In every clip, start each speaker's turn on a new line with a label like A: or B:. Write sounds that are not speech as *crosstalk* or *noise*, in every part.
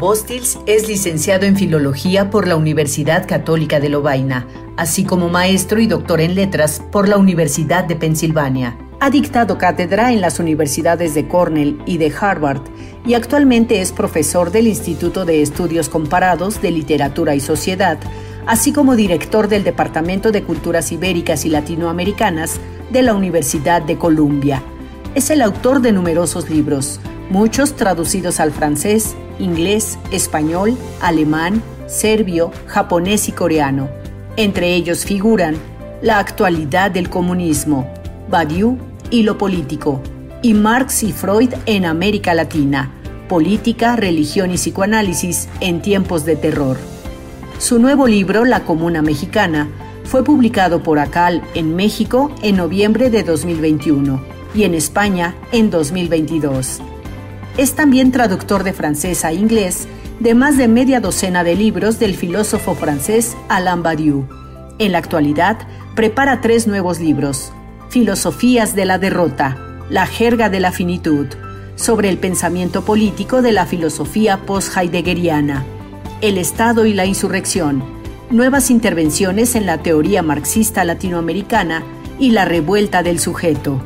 A: Bostils es licenciado en Filología por la Universidad Católica de Lovaina, así como maestro y doctor en Letras por la Universidad de Pensilvania. Ha dictado cátedra en las universidades de Cornell y de Harvard y actualmente es profesor del Instituto de Estudios Comparados de Literatura y Sociedad, así como director del Departamento de Culturas Ibéricas y Latinoamericanas de la Universidad de Columbia. Es el autor de numerosos libros, muchos traducidos al francés, inglés, español, alemán, serbio, japonés y coreano. Entre ellos figuran La actualidad del comunismo, Badiou y lo político, y Marx y Freud en América Latina, Política, Religión y Psicoanálisis en tiempos de terror. Su nuevo libro, La Comuna Mexicana, fue publicado por ACAL en México en noviembre de 2021 y en España en 2022. Es también traductor de francés a inglés de más de media docena de libros del filósofo francés Alain Badiou. En la actualidad, prepara tres nuevos libros, Filosofías de la Derrota, La Jerga de la Finitud, sobre el pensamiento político de la filosofía post-heideggeriana, El Estado y la Insurrección, Nuevas intervenciones en la teoría marxista latinoamericana y la revuelta del sujeto.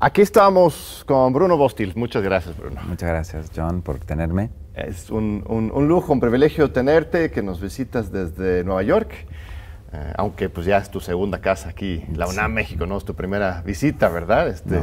B: Aquí estamos con Bruno Bostil. Muchas gracias, Bruno.
C: Muchas gracias, John, por tenerme.
B: Es un, lujo, un privilegio tenerte, que nos visitas desde Nueva York. Eh, aunque pues ya es tu segunda casa aquí, la UNAM México, ¿no? Es tu primera visita, ¿verdad? Este,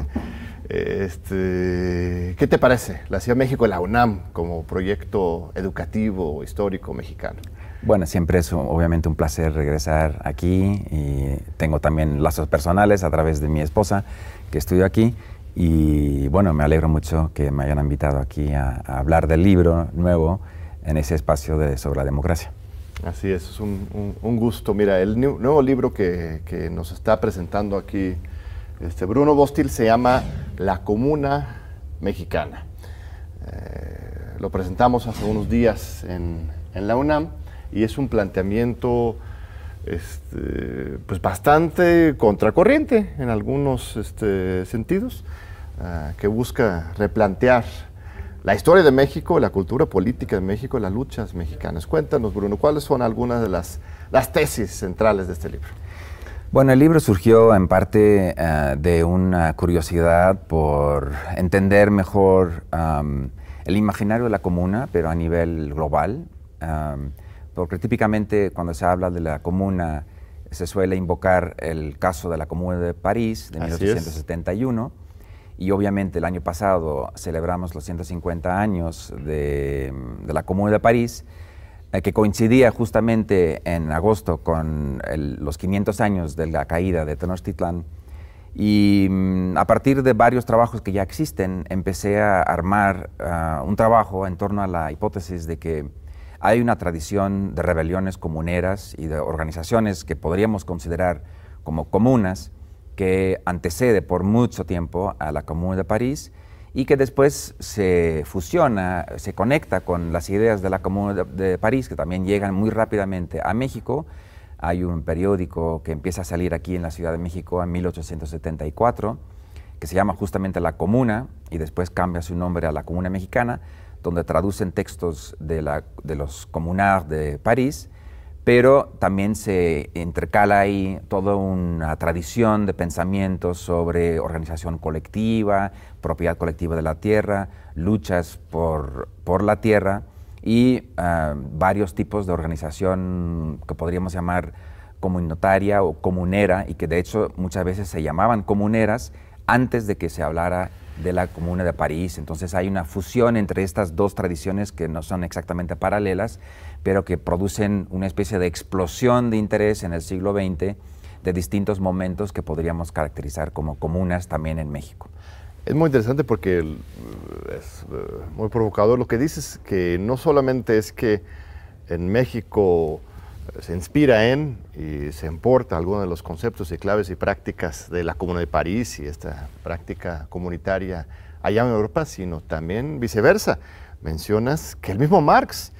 B: este, ¿Qué te parece la Ciudad de México y la UNAM como proyecto educativo, histórico mexicano?
C: Bueno, siempre es obviamente un placer regresar aquí y tengo también lazos personales a través de mi esposa que estudio aquí. Y bueno, me alegro mucho que me hayan invitado aquí a, hablar del libro nuevo en ese espacio de, sobre la democracia.
B: Así es, es un, un, gusto. Mira, el nuevo libro que, que, nos está presentando aquí este Bruno Bostil se llama La Comuna Mexicana. Eh, lo presentamos hace unos días en, en la UNAM y es un planteamiento este, pues bastante contracorriente en algunos este, sentidos, ah, que busca replantear la historia de México, la cultura política de México, las luchas mexicanas. Cuéntanos, Bruno, ¿cuáles son algunas de las, las tesis centrales de este libro?
C: Bueno, el libro surgió en parte ah, de una curiosidad por entender mejor el imaginario de la comuna, pero a nivel global porque típicamente cuando se habla de la comuna se suele invocar el caso de la Comuna de París de 1871 y obviamente el año pasado celebramos los 150 años de, la Comuna de París, eh, que coincidía justamente en agosto con los 500 años de la caída de Tenochtitlan. Y mm, a partir de varios trabajos que ya existen, empecé a armar ah, un trabajo en torno a la hipótesis de que hay una tradición de rebeliones comuneras y de organizaciones que podríamos considerar como comunas que antecede por mucho tiempo a la Comuna de París y que después se fusiona, se conecta con las ideas de la Comuna de, París, que también llegan muy rápidamente a México. Hay un periódico que empieza a salir aquí en la Ciudad de México en 1874, que se llama justamente La Comuna, y después cambia su nombre a la Comuna Mexicana, donde traducen textos de, la, de los comunards de París, pero también se intercala ahí toda una tradición de pensamientos sobre organización colectiva, propiedad colectiva de la tierra, luchas por, por la tierra y ah, varios tipos de organización que podríamos llamar comunitaria o comunera y que de hecho muchas veces se llamaban comuneras antes de que se hablara de la Comuna de París. Entonces hay una fusión entre estas dos tradiciones que no son exactamente paralelas, pero que producen una especie de explosión de interés en el siglo XX de distintos momentos que podríamos caracterizar como comunas también en México.
B: Es muy interesante porque es eh, muy provocador lo que dices, que no solamente es que en México se inspira en y se importa algunos de los conceptos y claves y prácticas de la Comuna de París y esta práctica comunitaria allá en Europa, sino también viceversa. Mencionas que el mismo Marx,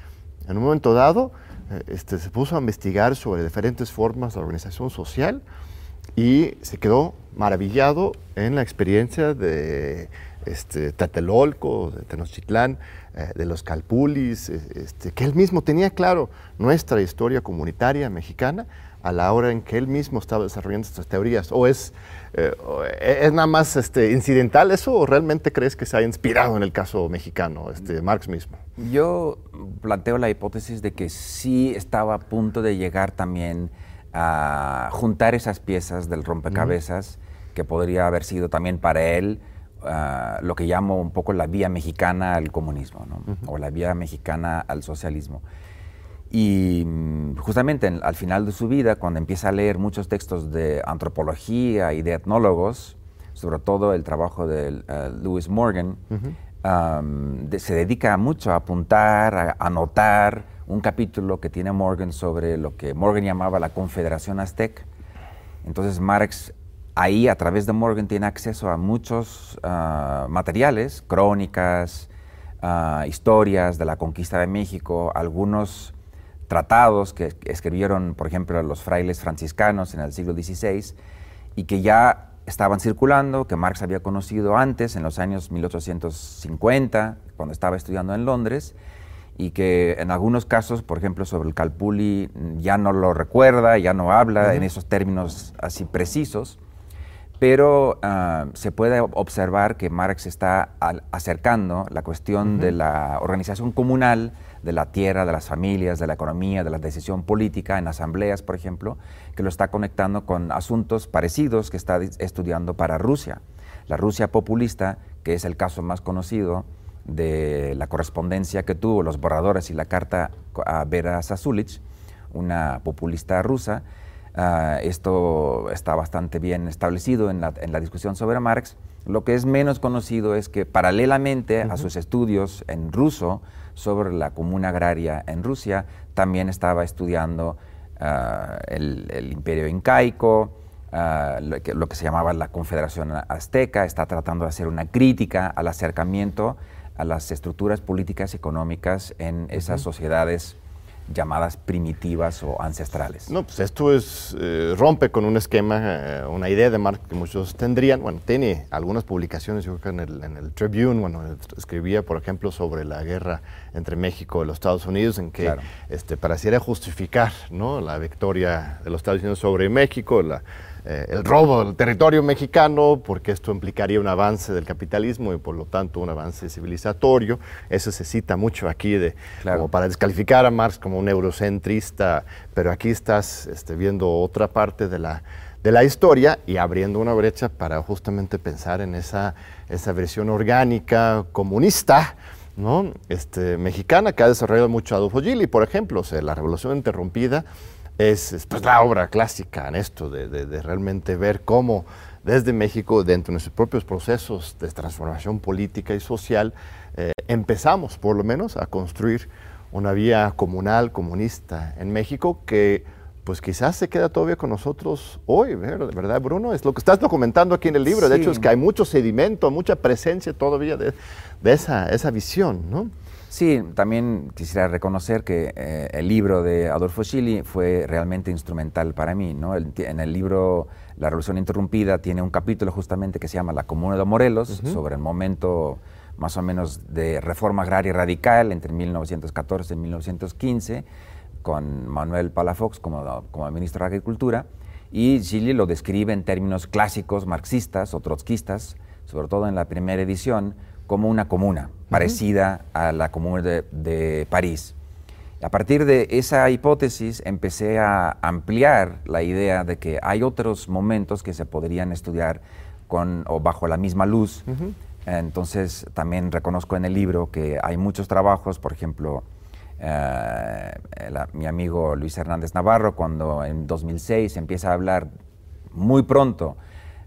B: en un momento dado, eh, este, se puso a investigar sobre diferentes formas de organización social y se quedó maravillado en la experiencia de este, Tatelolco, de Tenochtitlán, eh, de los Calpulis, este, que él mismo tenía claro nuestra historia comunitaria mexicana a la hora en que él mismo estaba desarrollando estas teorías? ¿O es, eh, es nada más este, incidental eso o realmente crees que se ha inspirado en el caso mexicano, este, Marx mismo?
C: Yo planteo la hipótesis de que sí estaba a punto de llegar también a juntar esas piezas del rompecabezas que podría haber sido también para él ah, lo que llamo un poco la vía mexicana al comunismo, o la vía mexicana al socialismo. Y mm, justamente al final de su vida, cuando empieza a leer muchos textos de antropología y de etnólogos, sobre todo el trabajo de uh, Lewis Morgan, se dedica mucho a apuntar, a anotar un capítulo que tiene Morgan sobre lo que Morgan llamaba la Confederación Aztec. Entonces Marx ahí a través de Morgan tiene acceso a muchos uh, materiales, crónicas, uh, historias de la conquista de México, algunos tratados que escribieron, por ejemplo, los frailes franciscanos en el siglo XVI y que ya estaban circulando, que Marx había conocido antes, en los años 1850, cuando estaba estudiando en Londres, y que en algunos casos, por ejemplo, sobre el Calpulli, ya no lo recuerda, ya no habla en esos términos así precisos, pero ah, se puede observar que Marx está acercando la cuestión de la organización comunal, de la tierra, de las familias, de la economía, de la decisión política en asambleas, por ejemplo, que lo está conectando con asuntos parecidos que está estudiando para Rusia. La Rusia populista, que es el caso más conocido de la correspondencia que tuvo los borradores y la carta a Vera Sasulich, una populista rusa, ah, esto está bastante bien establecido en la, en la, discusión sobre Marx. Lo que es menos conocido es que paralelamente a sus estudios en ruso, sobre la comuna agraria en Rusia, también estaba estudiando ah, el, imperio incaico, ah, lo, que, se llamaba la Confederación Azteca, está tratando de hacer una crítica al acercamiento a las estructuras políticas y económicas en esas sociedades llamadas primitivas o ancestrales.
B: No, pues esto es, eh, rompe con un esquema, eh, una idea de Marx que muchos tendrían. Bueno, tiene algunas publicaciones, yo creo que en el, en el Tribune, bueno, escribía, por ejemplo, sobre la guerra entre México y los Estados Unidos, en que este, pareciera justificar ¿no? la victoria de los Estados Unidos sobre México, la, eh, el robo del territorio mexicano, porque esto implicaría un avance del capitalismo y por lo tanto un avance civilizatorio. Eso se cita mucho aquí de, como para descalificar a Marx como un eurocentrista, pero aquí estás este, viendo otra parte de la, de la historia y abriendo una brecha para justamente pensar en esa, esa versión orgánica comunista. ¿no? Este, mexicana que ha desarrollado mucho Adolfo Gili, por ejemplo, o sea, la revolución interrumpida es, pues, la obra clásica en esto, de, realmente ver cómo desde México, dentro de nuestros propios procesos de transformación política y social, eh, empezamos por lo menos a construir una vía comunal, comunista en México que pues quizás se queda todavía con nosotros hoy, ¿verdad, Bruno? Es lo que estás documentando aquí en el libro. De hecho, es que hay mucho sedimento, mucha presencia todavía de, esa, esa visión, ¿no?
C: Sí, también quisiera reconocer que eh, el libro de Adolfo Schilly fue realmente instrumental para mí. ¿no? en el libro La Revolución Interrumpida tiene un capítulo justamente que se llama La Comuna de Morelos, sobre el momento más o menos de reforma agraria radical entre 1914 y 1915, con Manuel Palafox como, como ministro de Agricultura. Y Schilly lo describe en términos clásicos marxistas o trotskistas, sobre todo en la primera edición, como una comuna, parecida a la comuna de, París. A partir de esa hipótesis empecé a ampliar la idea de que hay otros momentos que se podrían estudiar con o bajo la misma luz. Entonces también reconozco en el libro que hay muchos trabajos, por ejemplo, eh, mi amigo Luis Hernández Navarro, cuando en 2006 empieza a hablar muy pronto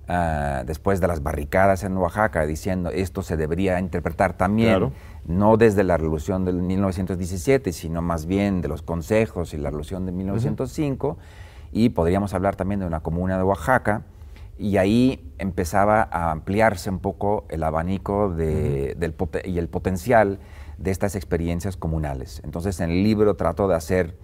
C: Ah, después de las barricadas en Oaxaca, diciendo esto se debería interpretar también, no desde la revolución del 1917, sino más bien de los consejos y la revolución de 1905, y podríamos hablar también de una comuna de Oaxaca, y ahí empezaba a ampliarse un poco el abanico de, del y el potencial de estas experiencias comunales. Entonces en el libro trato de hacer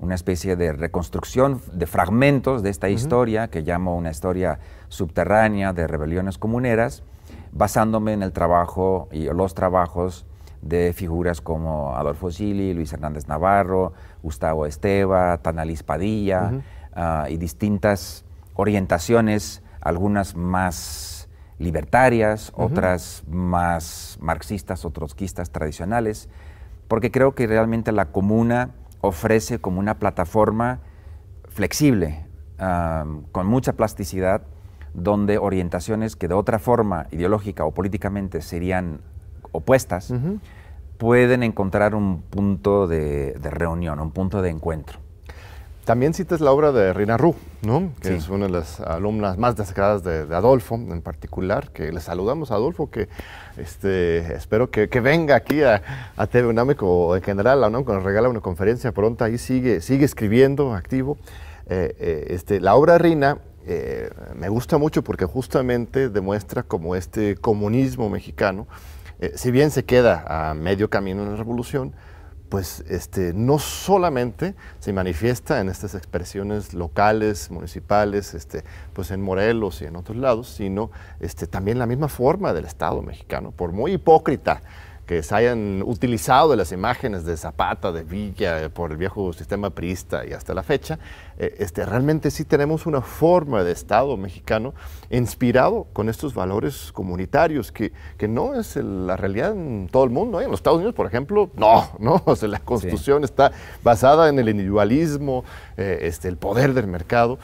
C: una especie de reconstrucción de fragmentos de esta historia, que llamo una historia subterránea de rebeliones comuneras, basándome en el trabajo y los trabajos de figuras como Adolfo Gili, Luis Hernández Navarro, Gustavo Esteva, Tanalis Padilla ah, y distintas orientaciones, algunas más libertarias, otras más marxistas o trotskistas tradicionales, porque creo que realmente la comuna ofrece como una plataforma flexible, con mucha plasticidad, donde orientaciones que de otra forma ideológica o políticamente serían opuestas, pueden encontrar un punto de, reunión, un punto de encuentro.
B: También citas la obra de Rina Ru, ¿no? que es una de las alumnas más destacadas de, Adolfo en particular, que le saludamos a Adolfo, que este, espero que, venga aquí a, a TV o en general ¿no? nos regala una conferencia pronta, ahí sigue, sigue escribiendo, activo. Eh, eh, este, la obra de Rina eh, me gusta mucho porque justamente demuestra como este comunismo mexicano, si bien se queda a medio camino en la revolución, pues este, no solamente se manifiesta en estas expresiones locales, municipales, este, pues en Morelos y en otros lados, sino este, también la misma forma del Estado mexicano, por muy hipócrita que se hayan utilizado las imágenes de Zapata, de Villa, eh, por el viejo sistema priista y hasta la fecha, eh, este, realmente sí tenemos una forma de Estado mexicano inspirado con estos valores comunitarios, que, que no es la realidad en todo el mundo. ¿eh? En los Estados Unidos, por ejemplo, no, *laughs* no, o sea, la constitución está basada en el individualismo, este, el poder del mercado.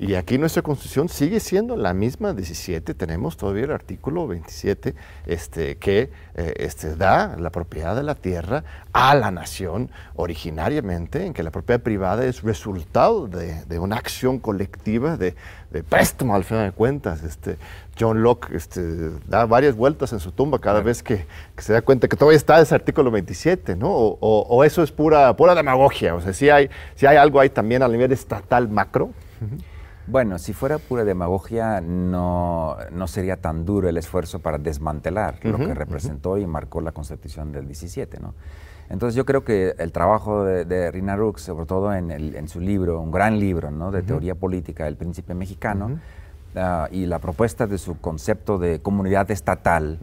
B: Y aquí nuestra constitución sigue siendo la misma 17, tenemos todavía el artículo 27 este, que eh, este, da la propiedad de la tierra a la nación originariamente, en que la propiedad privada es resultado de, una acción colectiva de, de, préstamo al final de cuentas. Este, John Locke este, da varias vueltas en su tumba cada vez que, se da cuenta que todavía está ese artículo 27, ¿no? O, eso es pura, pura demagogia, o sea, si hay, si hay algo ahí también a nivel estatal macro.
C: Bueno, si fuera pura demagogia, no, no sería tan duro el esfuerzo para desmantelar lo que representó y marcó la Constitución del 17, ¿no? Entonces yo creo que el trabajo de, Rina Rux, sobre todo en, el, en, su libro, un gran libro ¿no? de teoría política, El Príncipe Mexicano, ah, y la propuesta de su concepto de comunidad estatal,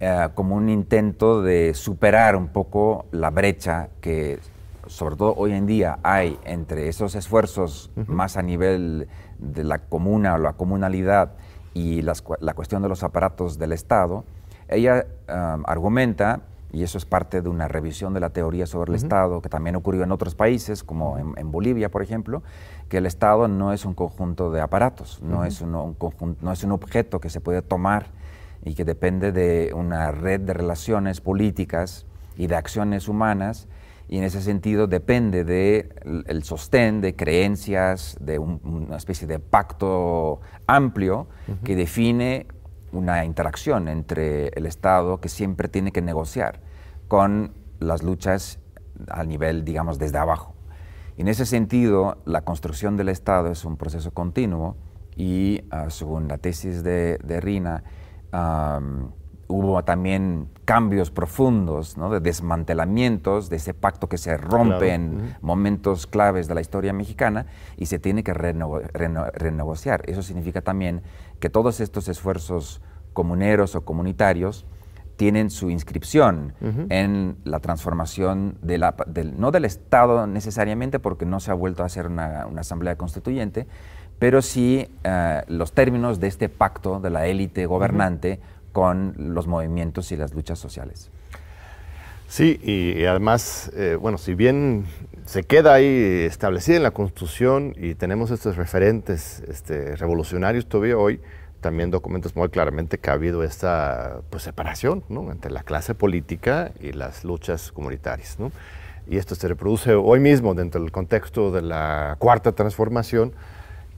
C: ah, como un intento de superar un poco la brecha que sobre todo hoy en día hay entre esos esfuerzos más a nivel de la comuna o la comunalidad y la cuestión de los aparatos del Estado, ella argumenta, y eso es parte de una revisión de la teoría sobre el Estado, que también ocurrió en otros países, como en, Bolivia, por ejemplo, que el Estado no es un conjunto de aparatos, no, es un, no es un objeto que se puede tomar y que depende de una red de relaciones políticas y de acciones humanas y en ese sentido depende del el sostén de creencias, de una especie de pacto amplio que define una interacción entre el Estado que siempre tiene que negociar con las luchas a nivel, digamos, desde abajo. En ese sentido, la construcción del Estado es un proceso continuo y, ah, según la tesis de, Rina, hubo también cambios profundos, ¿no? de desmantelamientos de ese pacto que se rompe en momentos claves de la historia mexicana y se tiene que renegociar. Eso significa también que todos estos esfuerzos comuneros o comunitarios tienen su inscripción en la transformación de la, del, no del Estado necesariamente, porque no se ha vuelto a hacer una, asamblea constituyente, pero sí eh, los términos de este pacto de la élite gobernante con los movimientos y las luchas sociales.
B: Sí, y, además, eh, bueno, si bien se queda ahí establecida en la Constitución y tenemos estos referentes este, revolucionarios todavía hoy, también documentos muy claramente que ha habido esta pues, separación entre la clase política y las luchas comunitarias. Y esto se reproduce hoy mismo dentro del contexto de la cuarta transformación,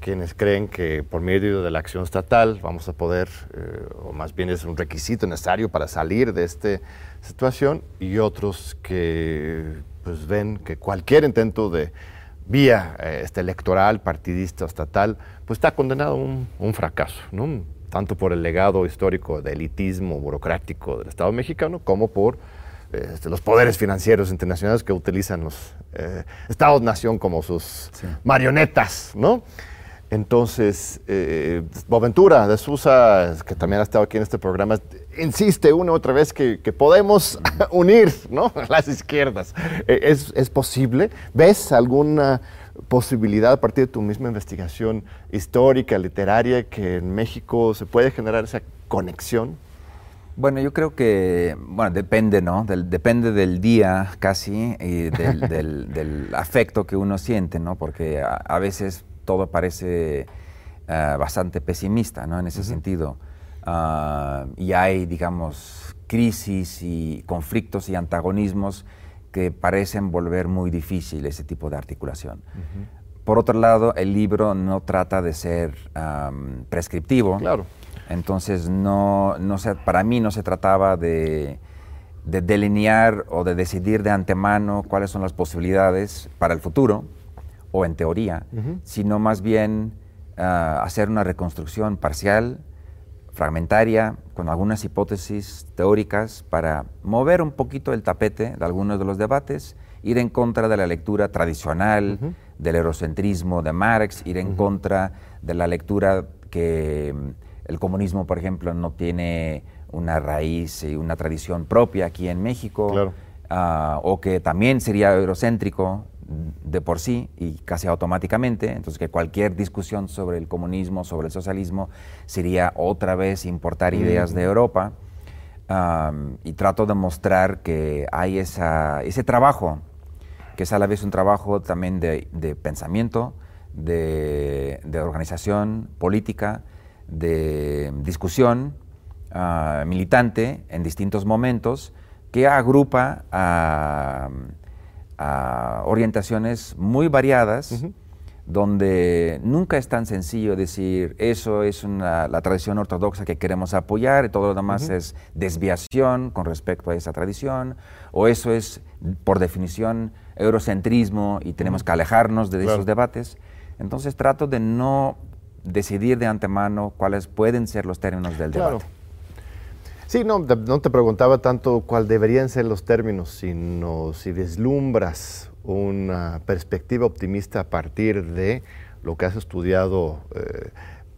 B: quienes creen que por medio de la acción estatal vamos a poder, eh, o más bien es un requisito necesario para salir de esta situación, y otros que pues, ven que cualquier intento de vía eh, este, electoral, partidista, estatal, pues está condenado a un, fracaso, ¿no? tanto por el legado histórico de elitismo burocrático del Estado mexicano como por este, los poderes financieros internacionales que utilizan los eh, Estados-nación como sus marionetas, ¿no? Entonces, eh, Boventura de Sousa, que también ha estado aquí en este programa, insiste una otra vez que, podemos *laughs* unir ¿no? *laughs* las izquierdas. Eh, ¿Es, ¿Es, posible? ¿Ves alguna posibilidad a partir de tu misma investigación histórica, literaria, que en México se puede generar esa conexión?
C: Bueno, yo creo que, bueno, depende, ¿no? depende del día casi y *laughs* del, afecto que uno siente, ¿no? Porque a veces todo parece eh, bastante pesimista ¿no? en ese sentido. Ah, y hay, digamos, crisis y conflictos y antagonismos que parecen volver muy difícil ese tipo de articulación. Por otro lado, el libro no trata de ser prescriptivo.
B: Claro.
C: Entonces, no, no se, para mí no se trataba de, de delinear o de decidir de antemano cuáles son las posibilidades para el futuro, o en teoría, sino más bien ah, hacer una reconstrucción parcial, fragmentaria, con algunas hipótesis teóricas para mover un poquito el tapete de algunos de los debates, ir en contra de la lectura tradicional, del eurocentrismo de Marx, ir en contra de la lectura que mm, el comunismo, por ejemplo, no tiene una raíz y una tradición propia aquí en México, ah, o que también sería eurocéntrico, de por sí y casi automáticamente, entonces que cualquier discusión sobre el comunismo, sobre el socialismo, sería otra vez importar ideas de Europa. y trato de mostrar que hay esa, ese trabajo, que es a la vez un trabajo también de, pensamiento, de, organización política, de discusión ah, militante en distintos momentos, que agrupa a orientaciones muy variadas, donde nunca es tan sencillo decir eso es la tradición ortodoxa que queremos apoyar y todo lo demás es desviación con respecto a esa tradición, o eso es por definición eurocentrismo y tenemos que alejarnos de esos debates. Entonces trato de no decidir de antemano cuáles pueden ser los términos del debate.
B: Sí, no, no te preguntaba tanto cuál deberían ser los términos, sino si deslumbras una perspectiva optimista a partir de lo que has estudiado, eh,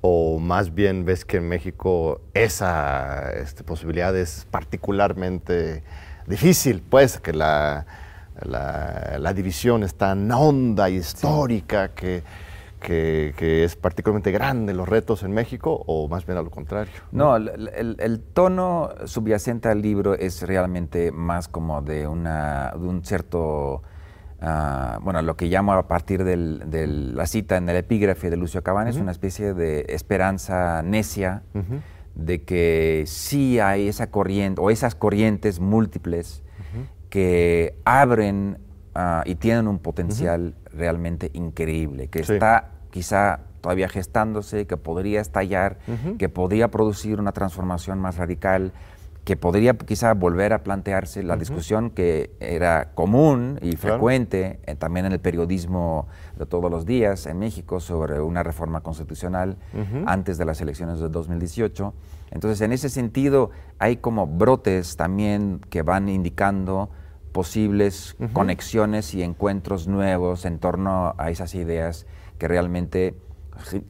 B: o más bien ves que en México esa este, posibilidad es particularmente difícil, pues que la, la, división es tan honda y histórica que que, es particularmente grande los retos en México o más bien a lo contrario?
C: No, el, tono subyacente al libro es realmente más como de, una, de un cierto, uh, bueno, lo que llamo a partir de la cita en el epígrafe de Lucio Cabanes, es una especie de esperanza necia de que sí hay esa corriente o esas corrientes múltiples que abren uh, y tienen un potencial realmente increíble, que está quizá todavía gestándose, que podría estallar, que podría producir una transformación más radical, que podría quizá volver a plantearse la discusión que era común y frecuente eh, también en el periodismo de todos los días en México sobre una reforma constitucional antes de las elecciones de 2018. Entonces, en ese sentido, hay como brotes también que van indicando posibles conexiones y encuentros nuevos en torno a esas ideas que realmente,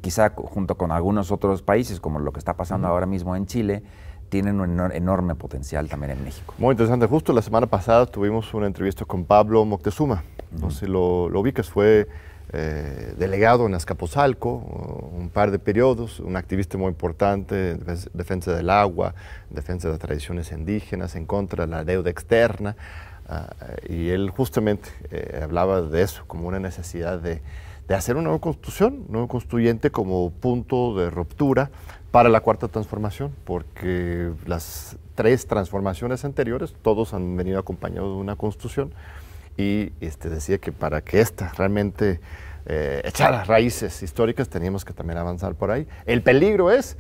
C: quizá junto con algunos otros países, como lo que está pasando ahora mismo en Chile, tienen un enorme potencial también en México.
B: Muy interesante. Justo la semana pasada tuvimos una entrevista con Pablo Moctezuma. No sé si lo, lo ubicas, fue eh, delegado en Azcapotzalco, un par de periodos, un activista muy importante en defensa del agua, en defensa de las tradiciones indígenas, en contra de la deuda externa. Ah, y él justamente eh, hablaba de eso como una necesidad de de hacer una nueva constitución, nuevo constituyente como punto de ruptura para la cuarta transformación, porque las tres transformaciones anteriores, todos han venido acompañados de una constitución, y este, decía que para que esta realmente eh, echara raíces históricas teníamos que también avanzar por ahí. El peligro es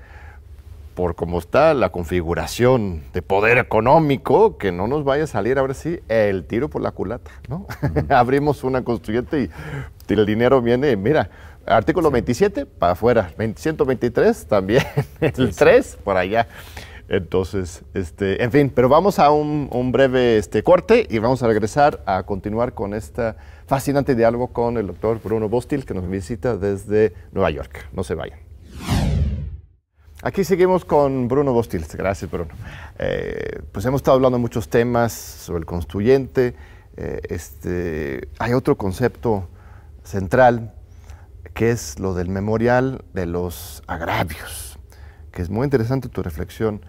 B: por cómo está la configuración de poder económico, que no nos vaya a salir ahora sí el tiro por la culata, ¿no? *laughs* Abrimos una constituyente y el dinero viene, mira, artículo 27 para afuera, 123 también, *laughs* el 3 por allá. Entonces, este, en fin, pero vamos a un, breve este, corte y vamos a regresar a continuar con este fascinante diálogo con el doctor Bruno Bostil, que nos visita desde Nueva York. No se vayan. Aquí seguimos con Bruno Bostil. Gracias, Bruno. Eh, pues hemos estado hablando de muchos temas sobre el constituyente. Eh, este, hay otro concepto central que es lo del memorial de los agravios, que es muy interesante tu reflexión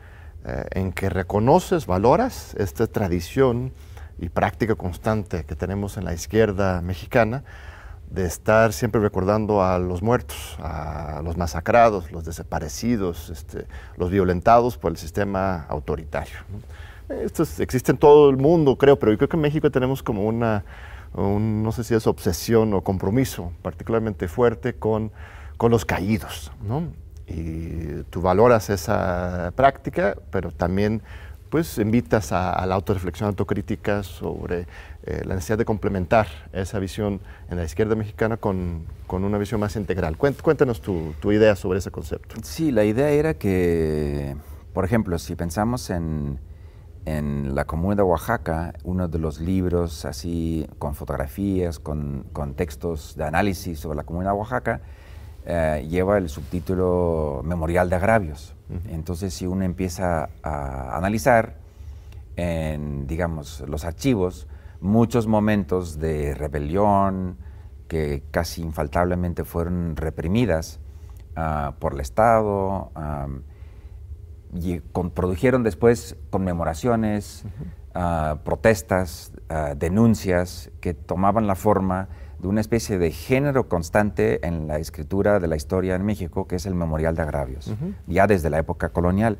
B: eh, en que reconoces, valoras esta tradición y práctica constante que tenemos en la izquierda mexicana de estar siempre recordando a los muertos, a los masacrados, los desaparecidos, este, los violentados por el sistema autoritario. Esto existe en todo el mundo, creo, pero yo creo que en México tenemos como una, no sé si es obsesión o compromiso particularmente fuerte con, con los caídos. Y tú valoras esa práctica, pero también pues invitas a, la autorreflexión autocrítica sobre eh, la necesidad de complementar esa visión en la izquierda mexicana con, con una visión más integral. Cuéntanos tu, tu, idea sobre ese concepto.
C: Sí, la idea era que, por ejemplo, si pensamos en, en la Comuna de Oaxaca, uno de los libros así con fotografías, con, con textos de análisis sobre la Comuna de Oaxaca, eh, lleva el subtítulo Memorial de Agravios. Entonces, si uno empieza a analizar en, digamos, los archivos, muchos momentos de rebelión que casi infaltablemente fueron reprimidas ah, por el Estado, y produjeron después conmemoraciones, ah, protestas, ah, denuncias que tomaban la forma de una especie de género constante en la escritura de la historia en México, que es el Memorial de Agravios, ya desde la época colonial.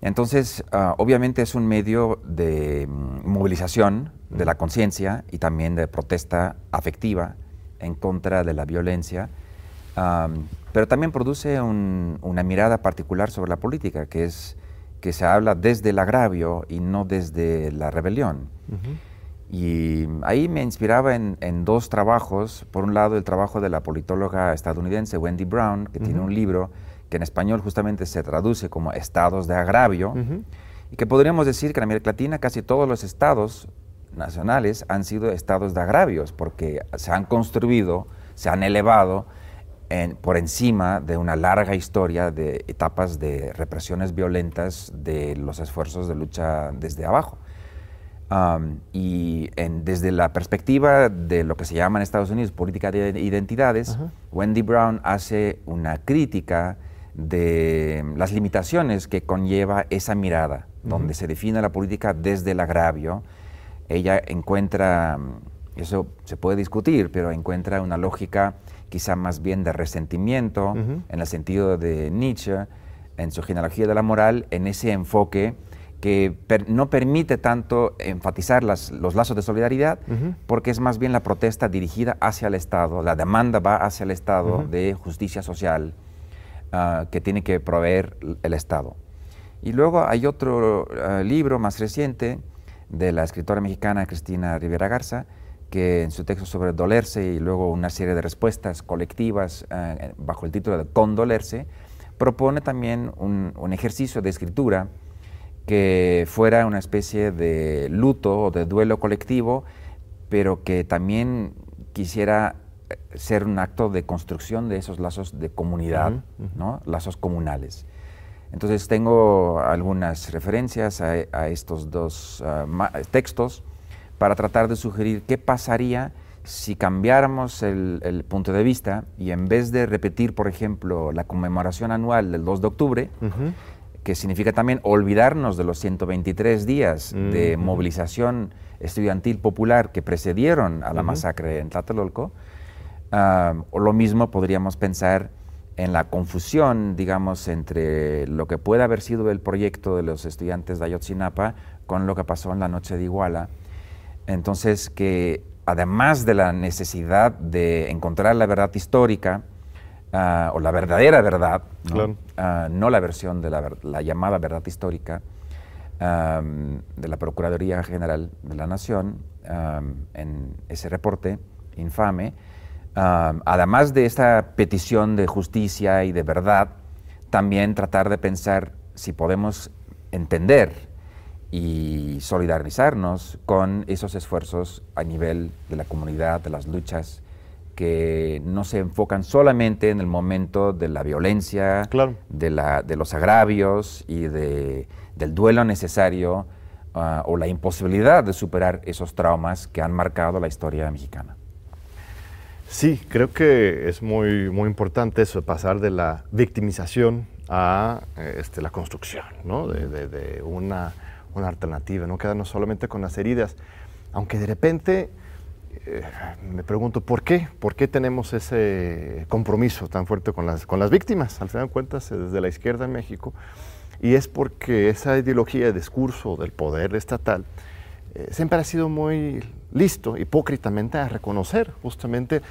C: Entonces, ah, obviamente es un medio de mm, movilización de la conciencia y también de protesta afectiva en contra de la violencia, pero también produce una mirada particular sobre la política, que es que se habla desde el agravio y no desde la rebelión. Y ahí me inspiraba en, dos trabajos. Por un lado, el trabajo de la politóloga estadounidense Wendy Brown, que tiene un libro que en español justamente se traduce como estados de agravio, y que podríamos decir que en América Latina casi todos los estados nacionales han sido estados de agravios, porque se han construido, se han elevado por encima de una larga historia de etapas de represiones violentas de los esfuerzos de lucha desde abajo y desde la perspectiva de lo que se llama en Estados Unidos política de identidades, Wendy Brown hace una crítica de las limitaciones que conlleva esa mirada, donde se define la política desde el agravio. Ella encuentra, eso se puede discutir, pero encuentra una lógica quizá más bien de resentimiento, en el sentido de Nietzsche, en su genealogía de la moral, en ese enfoque que no permite tanto enfatizar los lazos de solidaridad, porque es más bien la protesta dirigida hacia el Estado, la demanda va hacia el Estado de justicia social ah, que tiene que proveer el Estado. Y luego hay otro ah, libro más reciente de la escritora mexicana Cristina Rivera Garza, que en su texto sobre dolerse y luego una serie de respuestas colectivas ah, bajo el título de Condolerse, propone también un ejercicio de escritura que fuera una especie de luto o de duelo colectivo, pero que también quisiera eh, ser un acto de construcción de esos lazos de comunidad, ¿no? lazos comunales. Entonces tengo algunas referencias a, estos dos ah, textos para tratar de sugerir qué pasaría si cambiáramos el, punto de vista y en vez de repetir, por ejemplo, la conmemoración anual del 2 de octubre, que significa también olvidarnos de los 123 días de movilización estudiantil popular que precedieron a la masacre en Tlatelolco. o lo mismo podríamos pensar en la confusión, digamos, entre lo que puede haber sido el proyecto de los estudiantes de Ayotzinapa con lo que pasó en la noche de Iguala. Entonces, que además de la necesidad de encontrar la verdad histórica, Ah, o la verdadera verdad, ¿no? Ah, la versión de la, llamada verdad histórica de la Procuraduría General de la Nación en ese reporte infame. además de esta petición de justicia y de verdad, también tratar de pensar si podemos entender y solidarizarnos con esos esfuerzos a nivel de la comunidad, de las luchas que no se enfocan solamente en el momento de la violencia, de, la, de, los agravios y de, del duelo necesario ah, o la imposibilidad de superar esos traumas que han marcado la historia mexicana.
B: Sí, creo que es muy, muy importante eso, pasar de la victimización a este, la construcción, ¿no? de, una, una, alternativa, no quedarnos solamente con las heridas, aunque de repente eh, me pregunto, ¿por qué? ¿Por qué tenemos ese compromiso tan fuerte con las, con las víctimas? Al final de cuentas, eh, desde la izquierda en México, y es porque esa ideología de discurso del poder estatal eh, siempre ha sido muy listo, hipócritamente, a reconocer justamente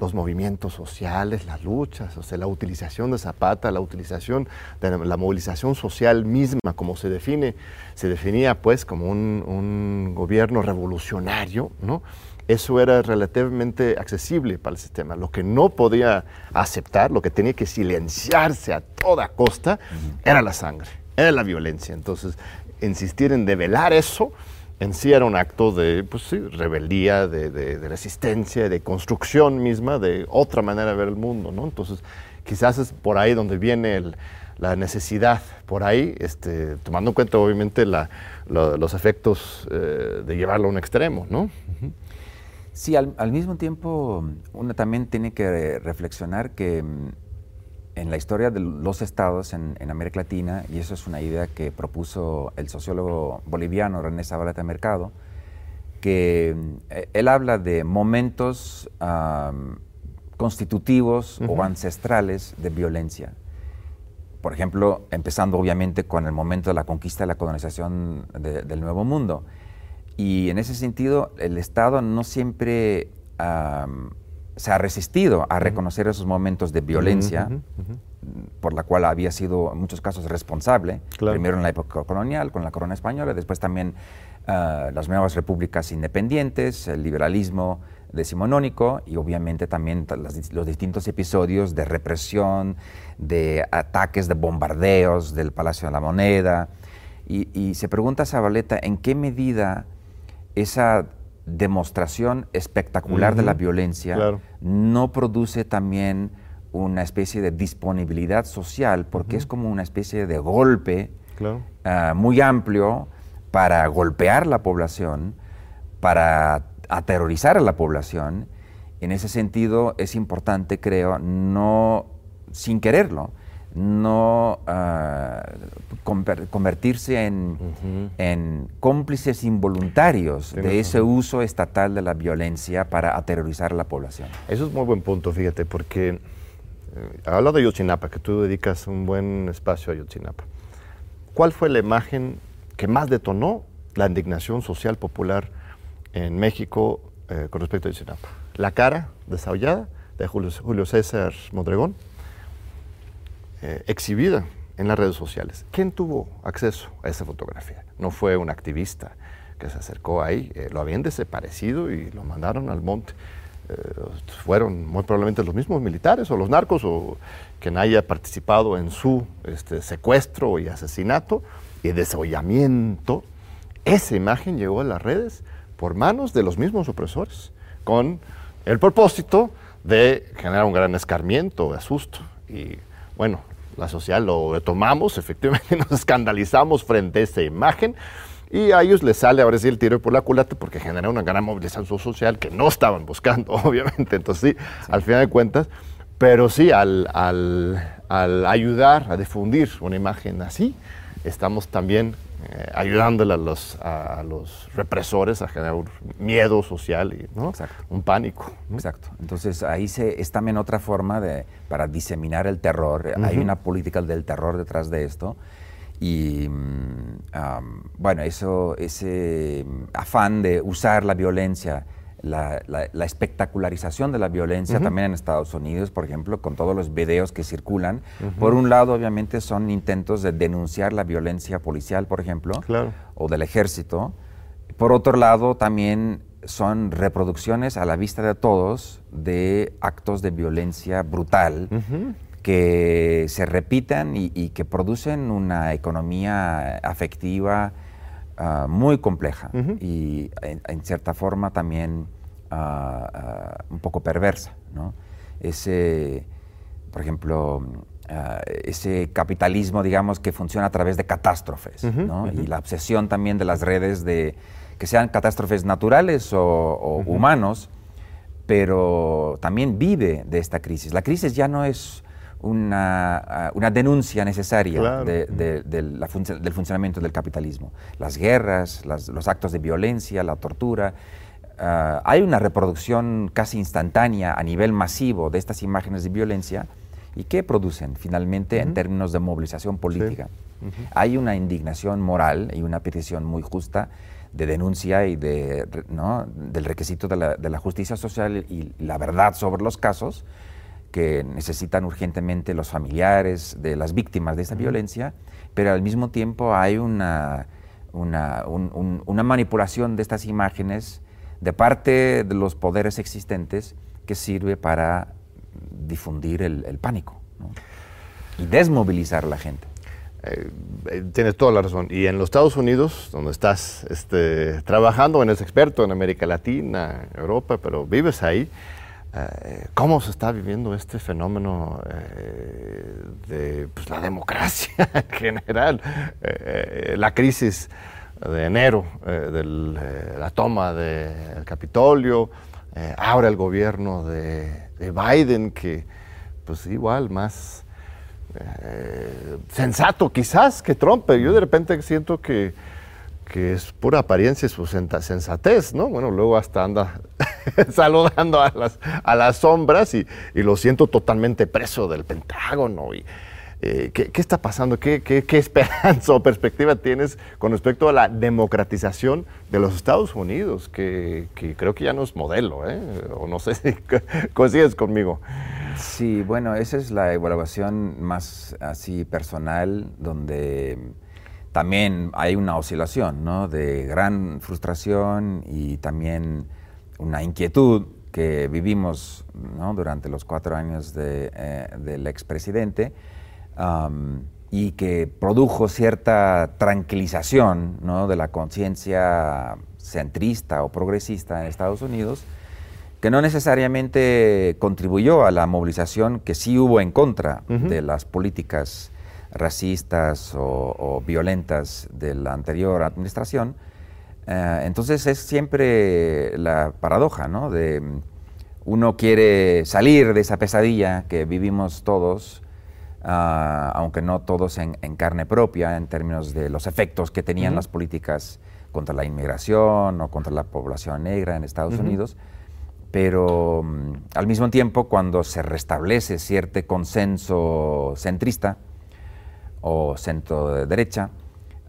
B: los movimientos sociales, las luchas, o sea, la utilización de Zapata, la utilización de la movilización social misma, como se define, se definía pues como un, un gobierno revolucionario, ¿no? Eso era relativamente accesible para el sistema. Lo que no podía aceptar, lo que tenía que silenciarse a toda costa, era la sangre, era la violencia. Entonces, insistir en develar eso en sí era un acto de pues, sí, rebeldía, de, de, resistencia, de construcción misma, de otra manera de ver el mundo. ¿no? Entonces, quizás es por ahí donde viene la necesidad, por ahí, este, tomando en cuenta obviamente los efectos eh, de llevarlo a un extremo. ¿no?
C: Sí, al, mismo tiempo uno también tiene que reflexionar que mm, en la historia de los estados en, América Latina, y eso es una idea que propuso el sociólogo boliviano René Zabaleta Mercado, que mm, e, él habla de momentos constitutivos o ancestrales de violencia. Por ejemplo, empezando obviamente con el momento de la conquista y la colonización del Nuevo Mundo. Y en ese sentido, el Estado no siempre se ha resistido a reconocer esos momentos de violencia, por la cual había sido en muchos casos responsable, primero en la época colonial, con la corona española, después también ah, las nuevas repúblicas independientes, el liberalismo decimonónico y obviamente también los distintos episodios de represión, de ataques, de bombardeos del Palacio de la Moneda. Y, y se pregunta Zabaleta en qué medida esa demostración espectacular de la violencia no produce también una especie de disponibilidad social, porque es como una especie de golpe ah, muy amplio para golpear la población, para aterrorizar a la población. En ese sentido es importante, creo, no sin quererlo, no ah, convertirse en, cómplices involuntarios de ese uso estatal de la violencia para aterrorizar a la población.
B: Eso es muy buen punto, fíjate, porque eh, hablando de Yotzinapa, que tú dedicas un buen espacio a Yotzinapa, ¿cuál fue la imagen que más detonó la indignación social popular en México eh, con respecto a Yotzinapa? La cara desahollada de Julio César Modregón, eh, exhibida en las redes sociales. ¿Quién tuvo acceso a esa fotografía? No fue un activista que se acercó ahí, eh, lo habían desaparecido y lo mandaron al monte. Eh, fueron muy probablemente los mismos militares o los narcos o quien haya participado en su este, secuestro y asesinato y desollamiento. Esa imagen llegó a las redes por manos de los mismos opresores, con el propósito de generar un gran escarmiento, asusto. Y bueno, la social lo tomamos, *laughs* efectivamente nos escandalizamos frente a esa imagen y a ellos les sale ahora sí el tiro por la culata porque genera una gran movilización social que no estaban buscando, *laughs* obviamente. Entonces sí, al final de cuentas, pero sí, al, al ayudar a difundir una imagen así, estamos también eh, ayudándole a los, a, los represores a generar un miedo social y ¿no? un pánico.
C: Exacto. Entonces ahí se, es también otra forma de, para diseminar el terror. Hay una política del terror detrás de esto. Y mm, bueno, eso, ese afán de usar la violencia la, espectacularización de la violencia también en Estados Unidos, por ejemplo, con todos los videos que circulan. Por un lado, obviamente, son intentos de denunciar la violencia policial, por ejemplo, o del ejército. Por otro lado, también son reproducciones a la vista de todos de actos de violencia brutal que se repitan y, que producen una economía afectiva ah, muy compleja y en, cierta forma también ah, ah, un poco perversa. Ese, por ejemplo, ese capitalismo, digamos, que funciona a través de catástrofes y la obsesión también de las redes de que sean catástrofes naturales o, humanos, pero también vive de esta crisis. La crisis ya no es una, ah, una denuncia necesaria del funcionamiento del capitalismo. Las guerras, los actos de violencia, la tortura. Ah, hay una reproducción casi instantánea a nivel masivo de estas imágenes de violencia y qué producen finalmente en términos de movilización política. Hay una indignación moral y una petición muy justa de denuncia y de, del requisito de la, de la justicia social y la verdad sobre los casos, que necesitan urgentemente los familiares de las víctimas de esta violencia, pero al mismo tiempo hay una, una, una, manipulación de estas imágenes de parte de los poderes existentes que sirve para difundir el, pánico y desmovilizar a la gente.
B: Eh, eh, tienes toda la razón. Y en los Estados Unidos, donde estás este, trabajando, eres experto en América Latina, Europa, pero vives ahí, cómo se está viviendo este fenómeno eh, de pues, la democracia *laughs* en general, eh, la crisis de enero, de la toma del Capitolio, ahora el gobierno de, de, Biden, que pues igual más sensato quizás que Trump, yo de repente siento que que es pura apariencia y su sensatez, ¿no? Bueno, luego hasta anda *laughs* saludando a las, a las sombras y, lo siento totalmente preso del Pentágono. Y, eh, ¿qué, está pasando? ¿Qué, *laughs* esperanza o perspectiva tienes con respecto a la democratización de los Estados Unidos? Que, creo que ya no es modelo, ¿eh? O no sé si coincides conmigo.
C: Sí, bueno, esa es la evaluación más así personal, donde también hay una oscilación ¿no? de gran frustración y también una inquietud que vivimos ¿no? durante los cuatro años de, eh, del expresidente y que produjo cierta tranquilización ¿no? de la conciencia centrista o progresista en Estados Unidos, que no necesariamente contribuyó a la movilización que sí hubo en contra de las políticas racistas o, violentas de la anterior administración. Eh, entonces es siempre la paradoja, ¿no? De uno quiere salir de esa pesadilla que vivimos todos, ah, aunque no todos en, carne propia, en términos de los efectos que tenían las políticas contra la inmigración o contra la población negra en Estados Unidos. Pero mm, al mismo tiempo, cuando se restablece cierto consenso centrista, o centro de derecha.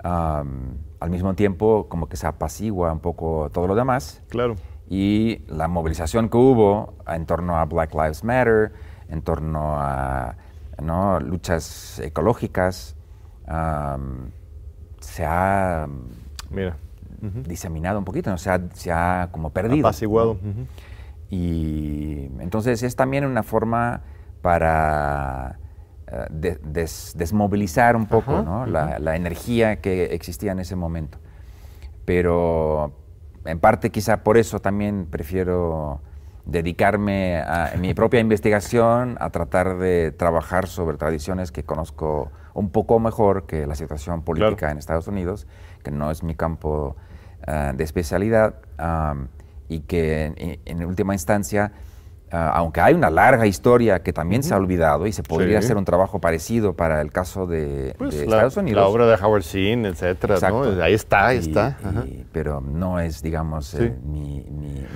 C: al mismo tiempo, como que se apacigua un poco todo lo demás.
B: Claro.
C: Y la movilización que hubo en torno a Black Lives Matter, en torno a ¿no? luchas ecológicas, se ha Mira. diseminado un poquito, ¿no? se, ha, se ha como perdido.
B: Apaciguado.
C: Y entonces es también una forma para eh, desmovilizar un poco la, energía que existía en ese momento. Pero en parte quizá por eso también prefiero dedicarme a mi propia *laughs* investigación, a tratar de trabajar sobre tradiciones que conozco un poco mejor que la situación política en Estados Unidos, que no es mi campo eh, de especialidad y que en última instancia Ah, aunque hay una larga historia que también se ha olvidado y se podría hacer un trabajo parecido para el caso de,
B: pues
C: Estados Unidos.
B: La obra de Howard Zinn, etcétera, Ahí está, ahí está.
C: pero no es, digamos, eh, mi,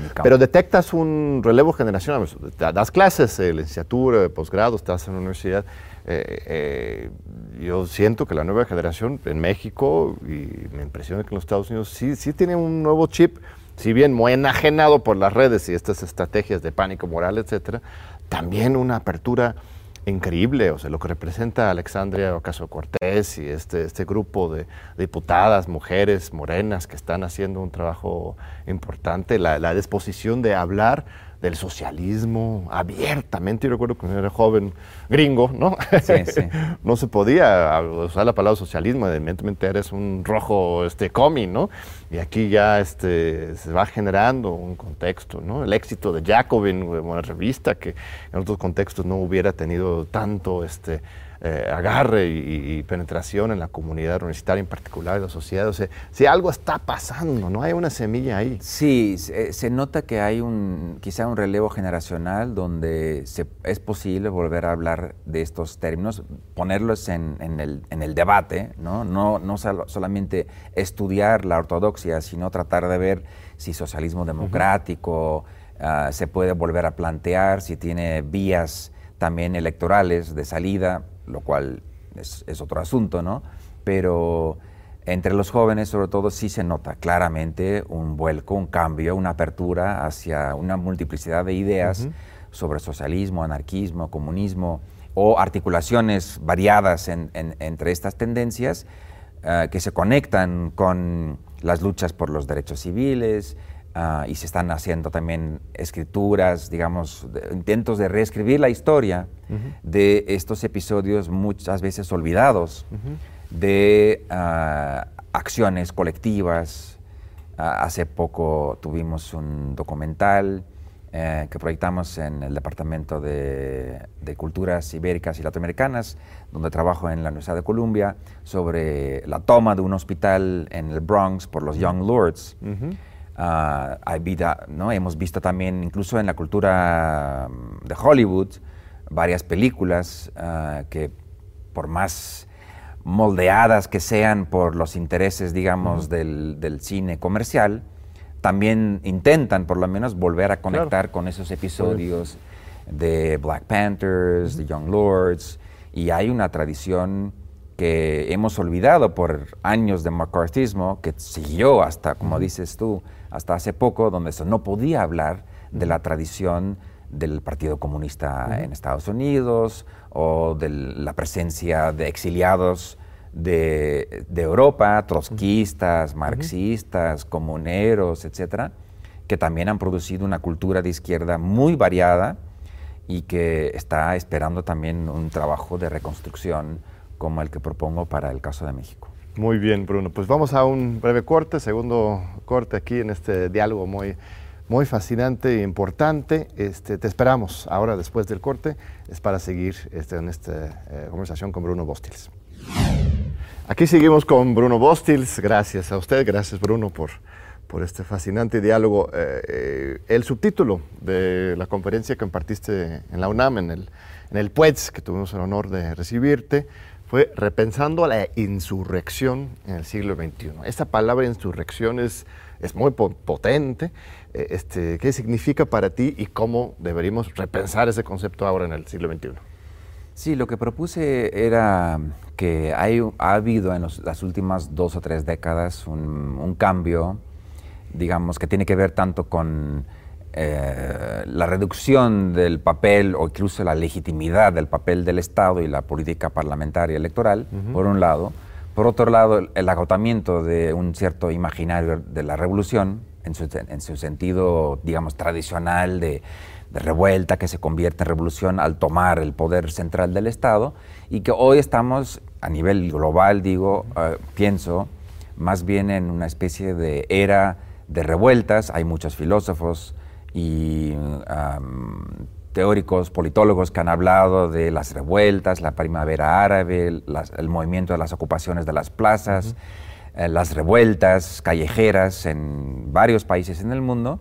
C: campo.
B: Pero detectas un relevo generacional. Das clases de licenciatura, posgrado, estás en la universidad. Eh, eh, yo siento que la nueva generación en México, y me impresiona que en los Estados Unidos sí, sí tiene un nuevo chip si bien muy enajenado por las redes y estas estrategias de pánico moral, etcétera, también una apertura increíble, o sea, lo que representa Alexandria Ocasio Cortés y este, este grupo de diputadas, mujeres morenas que están haciendo un trabajo importante, la, disposición de hablar del socialismo abiertamente. Yo recuerdo cuando era joven gringo, ¿no?
C: Sí, *laughs* sí.
B: no se podía usar la palabra socialismo, evidentemente eres un rojo este, comi, ¿no? Y aquí ya este, se va generando un contexto, ¿no? El éxito de Jacobin, una revista que en otros contextos no hubiera tenido tanto este, eh, agarre y, penetración en la comunidad universitaria, en particular en la sociedad. O sea, si algo está pasando, ¿no? Hay una semilla ahí.
C: Sí, se, nota que hay un, quizá un relevo generacional donde es posible volver a hablar de estos términos, ponerlos en, el, debate, ¿no? No, no solamente estudiar la ortodoxia, sino tratar de ver si socialismo democrático ah, se puede volver a plantear, si tiene vías también electorales de salida lo cual es, otro asunto, ¿no? Pero entre los jóvenes, sobre todo, sí se nota claramente un vuelco, un cambio, una apertura hacia una multiplicidad de ideas sobre socialismo, anarquismo, comunismo o articulaciones variadas entre estas tendencias eh, que se conectan con las luchas por los derechos civiles, Ah, y se están haciendo también escrituras, digamos, intentos de reescribir la historia de estos episodios muchas veces olvidados, de ah, acciones colectivas. Ah, hace poco tuvimos un documental eh, que proyectamos en el Departamento de, Culturas Ibéricas y Latinoamericanas, donde trabajo en la Universidad de Columbia, sobre la toma de un hospital en el Bronx por los Young Lords. Ah, hay vida, ¿no? Hemos visto también, incluso en la cultura mm, de Hollywood, varias películas ah, que por más moldeadas que sean por los intereses, digamos, del, cine comercial, también intentan por lo menos volver a conectar con esos episodios de Black Panthers, de Young Lords, y hay una tradición que hemos olvidado por años de McCarthyismo, que siguió hasta, como dices tú, hasta hace poco, donde se no podía hablar de la tradición del Partido Comunista en Estados Unidos o de la presencia de exiliados de, Europa, trotskistas, marxistas, comuneros, etcétera, que también han producido una cultura de izquierda muy variada y que está esperando también un trabajo de reconstrucción como el que propongo para el caso de México.
B: Muy bien, Bruno. Pues vamos a un breve corte, segundo corte aquí en este diálogo muy, muy fascinante e importante. Este, te esperamos ahora después del corte, es para seguir este, en esta eh, conversación con Bruno Bostils. Aquí seguimos con Bruno Bostils, gracias a usted, gracias Bruno por, por este fascinante diálogo. Eh, eh, el subtítulo de la conferencia que impartiste en la UNAM, en el, en el PUEDS, que tuvimos el honor de recibirte, fue repensando la insurrección en el siglo XXI. Esta palabra insurrección es, es muy potente. Eh, este, ¿Qué significa para ti y cómo deberíamos repensar ese concepto ahora en el siglo XXI?
C: Sí, lo que propuse era que hay, ha habido en las últimas dos o tres décadas un cambio, digamos, que tiene que ver tanto con eh, la reducción del papel o incluso la legitimidad del papel del Estado y la política parlamentaria electoral, por un lado. Por otro lado, el agotamiento de un cierto imaginario de la revolución, en su, sentido, digamos, tradicional de, revuelta que se convierte en revolución al tomar el poder central del Estado, y que hoy estamos, a nivel global, digo, eh, pienso, más bien en una especie de era de revueltas. Hay muchos filósofos, y teóricos, politólogos que han hablado de las revueltas, la primavera árabe, el movimiento de las ocupaciones de las plazas, eh, las revueltas callejeras en varios países en el mundo,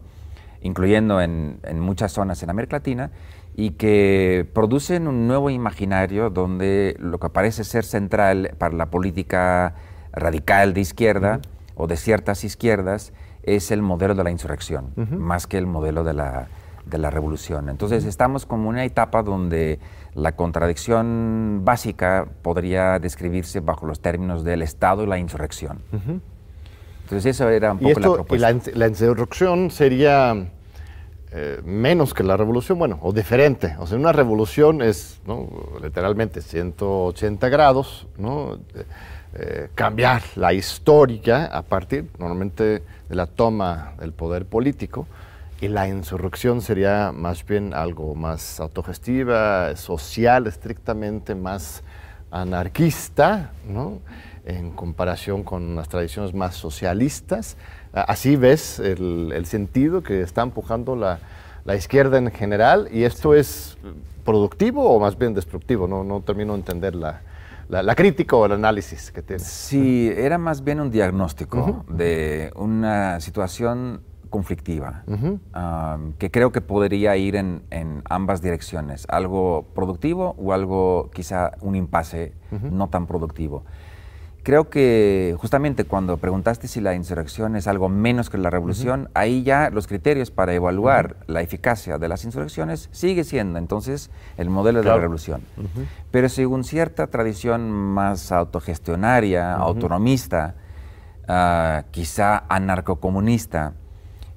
C: incluyendo en, muchas zonas en América Latina, y que producen un nuevo imaginario donde lo que parece ser central para la política radical de izquierda o de ciertas izquierdas es el modelo de la insurrección, más que el modelo de la, de la revolución. Entonces estamos como en una etapa donde la contradicción básica podría describirse bajo los términos del Estado y la insurrección. Entonces eso era un poco la propuesta.
B: Y la, insurrección sería eh, menos que la revolución, bueno, o diferente. O sea, una revolución es literalmente 180 grados, ¿no? Eh, cambiar la historia a partir normalmente de la toma del poder político y la insurrección sería más bien algo más autogestiva, social, estrictamente más anarquista, ¿no? en comparación con las tradiciones más socialistas. Así ves el, sentido que está empujando la, izquierda en general y esto es productivo o más bien destructivo, no, no termino de entender la, la, crítica o el análisis que tiene.
C: Sí, era más bien un diagnóstico de una situación conflictiva, que creo que podría ir en, ambas direcciones, algo productivo o algo quizá un impasse no tan productivo. Creo que justamente cuando preguntaste si la insurrección es algo menos que la revolución, ahí ya los criterios para evaluar la eficacia de las insurrecciones sigue siendo entonces el modelo de la revolución. Pero según cierta tradición más autogestionaria, autonomista, uh, quizá anarcocomunista,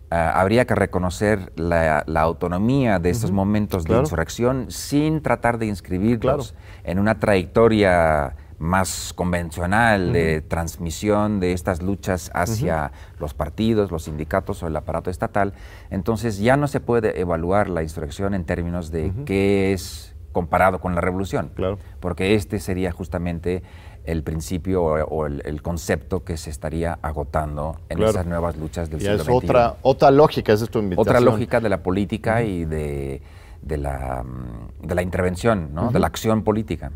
C: ah, habría que reconocer la, autonomía de estos momentos de insurrección sin tratar de inscribirlos en una trayectoria más convencional de transmisión de estas luchas hacia los partidos, los sindicatos o el aparato estatal, entonces ya no se puede evaluar la insurrección en términos de qué es comparado con la revolución,
B: claro.
C: porque este sería justamente el principio o, el, concepto que se estaría agotando en esas nuevas luchas del siglo es
B: Otra, otra lógica, esa es tu invitación.
C: Otra lógica de la política y de, de, la, de la intervención, ¿no? de la acción política.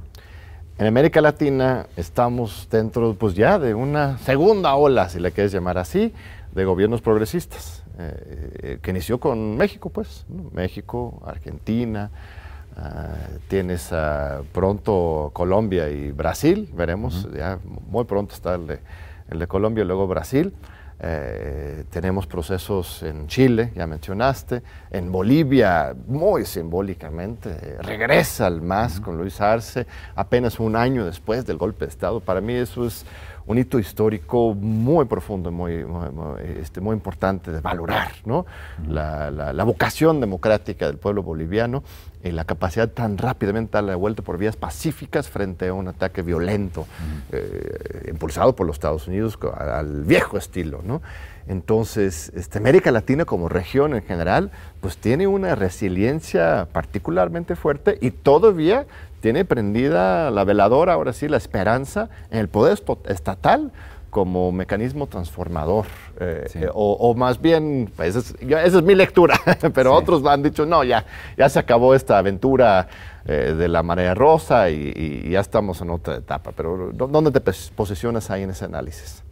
B: En América Latina estamos dentro pues ya de una segunda ola, si la quieres llamar así, de gobiernos progresistas, eh, que inició con México, pues, México, Argentina, ah, tienes pronto Colombia y Brasil, veremos, ya muy pronto está el de, el de Colombia y luego Brasil. Eh, tenemos procesos en Chile, ya mencionaste, en Bolivia, muy simbólicamente, regresa al MAS con Luis Arce, apenas un año después del golpe de Estado. Para mí eso es un hito histórico muy profundo, muy, muy, este, muy importante de valorar, ¿no? la, la, vocación democrática del pueblo boliviano y la capacidad tan rápidamente de darle vuelta por vías pacíficas frente a un ataque violento eh, impulsado por los Estados Unidos al viejo estilo, ¿no? Entonces, este, América Latina como región en general, pues tiene una resiliencia particularmente fuerte y todavía tiene prendida la veladora, ahora sí, la esperanza en el poder estatal como mecanismo transformador. Eh, eh, o, más bien, pues, esa es mi lectura, *laughs* pero otros han dicho, no, ya, ya se acabó esta aventura eh, de la marea rosa y, ya estamos en otra etapa. Pero ¿dónde te posicionas ahí en ese análisis?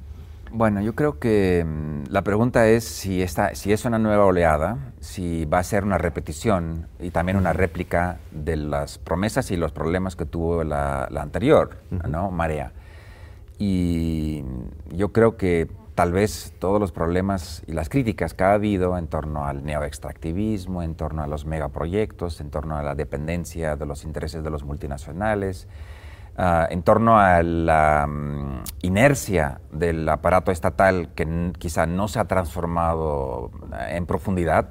C: Bueno, yo creo que mm, la pregunta es si, esta, si es una nueva oleada, si va a ser una repetición y también una réplica de las promesas y los problemas que tuvo la, anterior, ¿no? Marea. Y yo creo que tal vez todos los problemas y las críticas que ha habido en torno al neoextractivismo, en torno a los megaproyectos, en torno a la dependencia de los intereses de los multinacionales, Ah, en torno a la mm, inercia del aparato estatal que quizá no se ha transformado eh, en profundidad.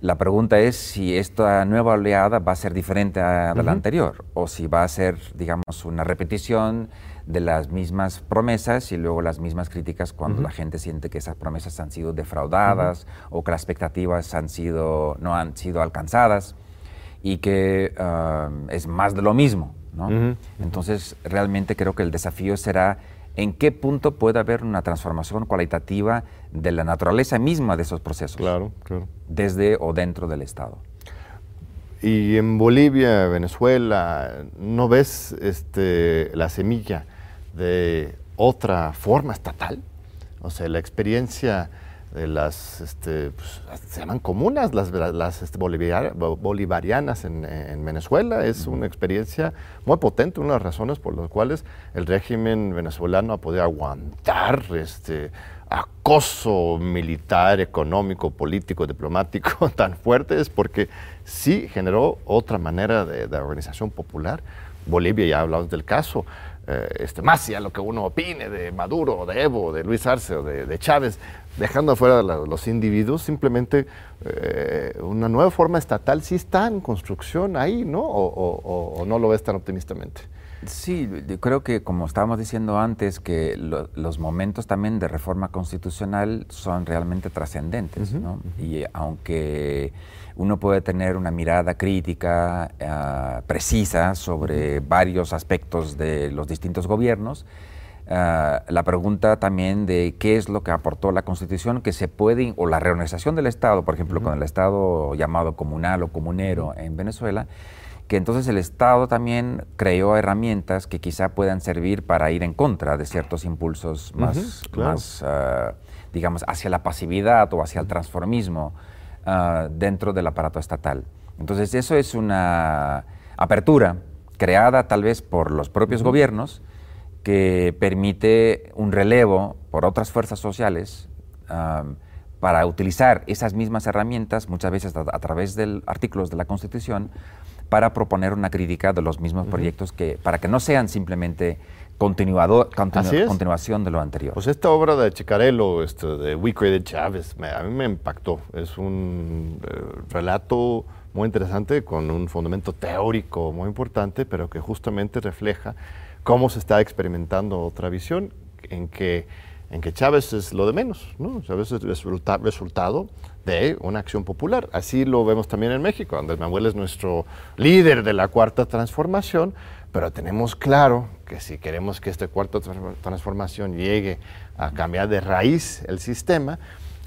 C: La pregunta es si esta nueva oleada va a ser diferente a, la anterior o si va a ser, digamos, una repetición de las mismas promesas y luego las mismas críticas cuando la gente siente que esas promesas han sido defraudadas o que las expectativas han sido, no han sido alcanzadas y que ah, es más de lo mismo. Entonces, realmente creo que el desafío será en qué punto puede haber una transformación cualitativa de la naturaleza misma de esos procesos.
B: Claro, claro.
C: Desde o dentro del Estado.
B: Y en Bolivia, Venezuela, ¿no ves este, la semilla de otra forma estatal? O sea, la experiencia de las, este, pues, se llaman comunas, las, las este, bolivarianas en, Venezuela. Es una experiencia muy potente, una de las razones por las cuales el régimen venezolano ha podido aguantar este acoso militar, económico, político, diplomático *laughs* tan fuerte, es porque sí generó otra manera de, organización popular. Bolivia, ya hablamos del caso, eh, este, más allá lo que uno opine de Maduro, de Evo, de Luis Arce o de Chávez, dejando afuera los individuos, simplemente eh, una nueva forma estatal sí está en construcción ahí, ¿no? O, no lo ves tan optimistamente.
C: Sí, yo creo que como estábamos diciendo antes, que los momentos también de reforma constitucional son realmente trascendentes, ¿no? Y aunque uno puede tener una mirada crítica ah, precisa sobre varios aspectos de los distintos gobiernos, ah, la pregunta también de qué es lo que aportó la Constitución, que se puede, o la reorganización del Estado, por ejemplo, con el Estado llamado comunal o comunero en Venezuela, que entonces el Estado también creó herramientas que quizá puedan servir para ir en contra de ciertos impulsos más, más ah, digamos, hacia la pasividad o hacia el transformismo Ah, dentro del aparato estatal. Entonces eso es una apertura creada tal vez por los propios gobiernos que permite un relevo por otras fuerzas sociales para utilizar esas mismas herramientas, muchas veces a, través de artículos de la Constitución, para proponer una crítica de los mismos proyectos que, para que no sean simplemente continuado, continuación de lo anterior.
B: Pues esta obra de Chicarello, este, de We Created Chávez, a mí me impactó. Es un eh, relato muy interesante con un fundamento teórico muy importante, pero que justamente refleja cómo se está experimentando otra visión en que, en que Chávez es lo de menos, ¿no? Chávez es resulta, resultado de una acción popular. Así lo vemos también en México. Andrés Manuel es nuestro líder de la cuarta transformación, pero tenemos claro que si queremos que esta cuarta transformación llegue a cambiar de raíz el sistema,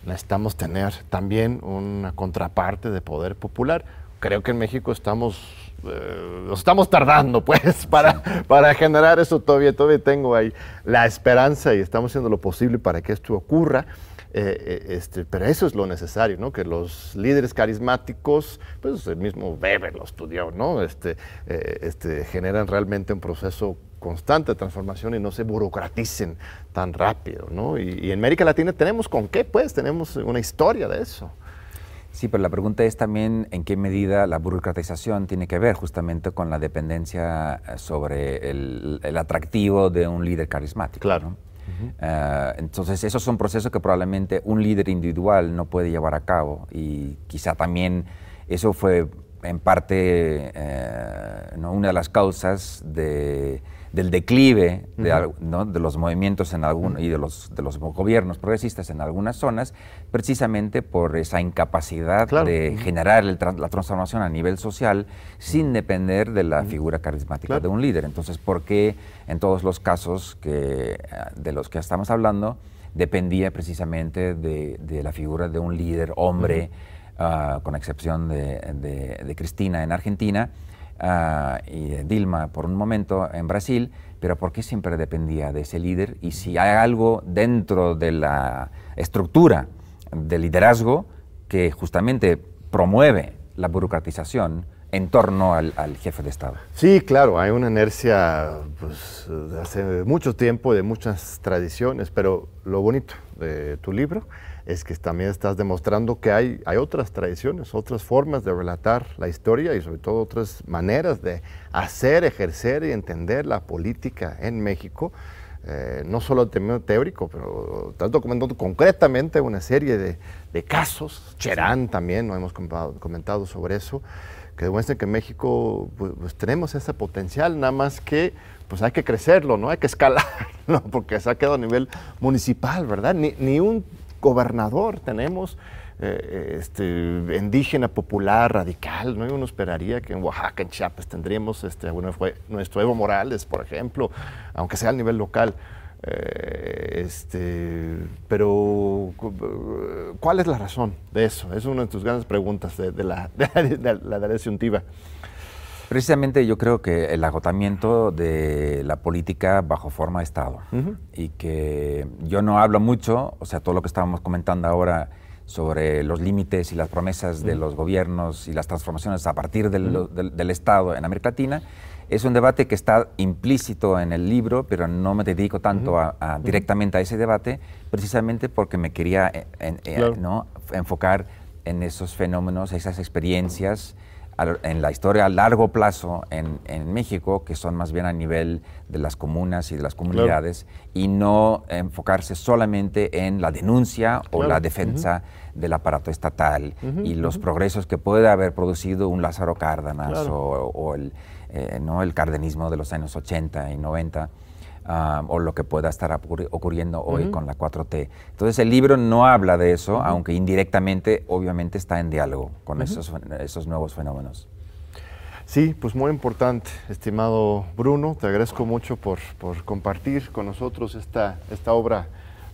B: necesitamos tener también una contraparte de poder popular. Creo que en México estamos, eh, estamos tardando, *laughs* pues, para, para generar eso todavía. Todavía tengo ahí la esperanza y estamos haciendo lo posible para que esto ocurra. Eh, eh, este, pero eso es lo necesario, ¿no? Que los líderes carismáticos, pues el mismo Weber lo estudió, ¿no? Este, eh, este, generan realmente un proceso constante de transformación y no se burocraticen tan rápido, ¿no? Y, y, en América Latina tenemos con qué, pues, tenemos una historia de eso.
C: Sí, pero la pregunta es también en qué medida la burocratización tiene que ver justamente con la dependencia sobre el, el atractivo de un líder carismático.
B: Claro.
C: Eh, entonces, esos son procesos que probablemente un líder individual no puede llevar a cabo y quizá también eso fue en parte eh, una de las causas de del declive de, los movimientos en algún, y de los, de los gobiernos progresistas en algunas zonas, precisamente por esa incapacidad de generar la transformación a nivel social sin depender de la figura carismática de un líder. Entonces, ¿por qué en todos los casos que, de los que estamos hablando dependía precisamente de, la figura de un líder hombre, ah, con excepción de Cristina en Argentina? Ah, y Dilma por un momento en Brasil, pero ¿por qué siempre dependía de ese líder? Y si hay algo dentro de la estructura del liderazgo que justamente promueve la burocratización en torno al, jefe de Estado.
B: Sí, claro, hay una inercia pues, de hace mucho tiempo, de muchas tradiciones, pero lo bonito de tu libro es que también estás demostrando que hay, hay otras tradiciones, otras formas de relatar la historia y sobre todo otras maneras de hacer, ejercer y entender la política en México. Eh, no solo el tema teórico, pero estás documentando concretamente una serie de, casos. Cherán también, no hemos comentado, sobre eso, que demuestran que en México pues, pues, tenemos ese potencial, nada más que pues hay que crecerlo, ¿no? Hay que escalarlo, *laughs* porque se ha quedado a nivel municipal, ¿verdad? Ni, ni un gobernador tenemos, eh, este, indígena popular, radical, ¿no? Uno esperaría que en Oaxaca, en Chiapas, tendríamos este, bueno, fue nuestro Evo Morales, por ejemplo, aunque sea a nivel local. Eh, este, pero, ¿cuál es la razón de eso? Es una de tus grandes preguntas de, *laughs* la, de, la, de
C: Precisamente yo creo que el agotamiento de la política bajo forma de Estado y que yo no hablo mucho, o sea, todo lo que estábamos comentando ahora sobre los límites y las promesas de los gobiernos y las transformaciones a partir del, Estado en América Latina, es un debate que está implícito en el libro, pero no me dedico tanto a, directamente a ese debate, precisamente porque me quería eh, eh, ¿no? enfocar en esos fenómenos, esas experiencias en la historia a largo plazo en, México, que son más bien a nivel de las comunas y de las comunidades, y no enfocarse solamente en la denuncia o la defensa del aparato estatal y los progresos que puede haber producido un Lázaro Cárdenas o, el, eh, ¿no? el cardenismo de los años 80 y 90 o lo que pueda estar ocurriendo hoy con la 4T. Entonces el libro no habla de eso, aunque indirectamente obviamente está en diálogo con esos, esos nuevos fenómenos.
B: Sí, pues muy importante, estimado Bruno, te agradezco mucho por, por compartir con nosotros esta, esta obra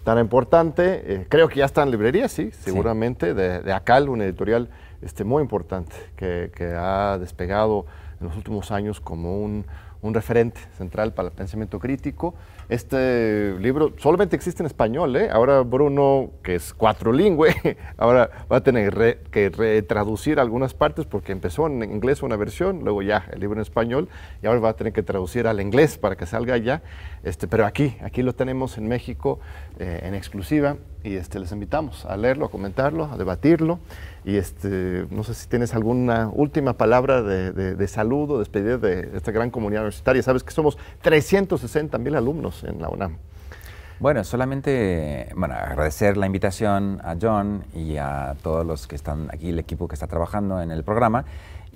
B: tan importante. Eh, creo que ya está en librería, sí, seguramente, De, de, ACAL, una editorial este, muy importante que, que ha despegado en los últimos años como un, un referente central para el pensamiento crítico. Este libro solamente existe en español, ¿eh? ahora Bruno, que es cuatrolingüe, *laughs* ahora va a tener que retraducir algunas partes porque empezó en inglés una versión, luego ya el libro en español, y ahora va a tener que traducir al inglés para que salga ya. Este, pero aquí, aquí lo tenemos en México eh, en exclusiva y este, les invitamos a leerlo, a comentarlo, a debatirlo. Y este, no sé si tienes alguna última palabra de, de, de saludo, despedida de esta gran comunidad universitaria. Sabes que somos 360 mil alumnos en la UNAM.
C: Bueno, solamente bueno, agradecer la invitación a John y a todos los que están aquí, el equipo que está trabajando en el programa.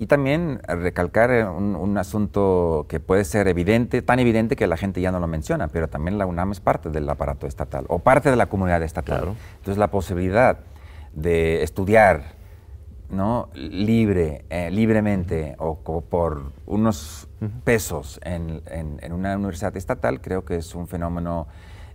C: Y también recalcar un, un, asunto que puede ser evidente, tan evidente que la gente ya no lo menciona, pero también la UNAM es parte del aparato estatal o parte de la comunidad estatal. Entonces la posibilidad de estudiar ¿no? libre, eh, libremente o, por unos pesos en, una universidad estatal, creo que es un fenómeno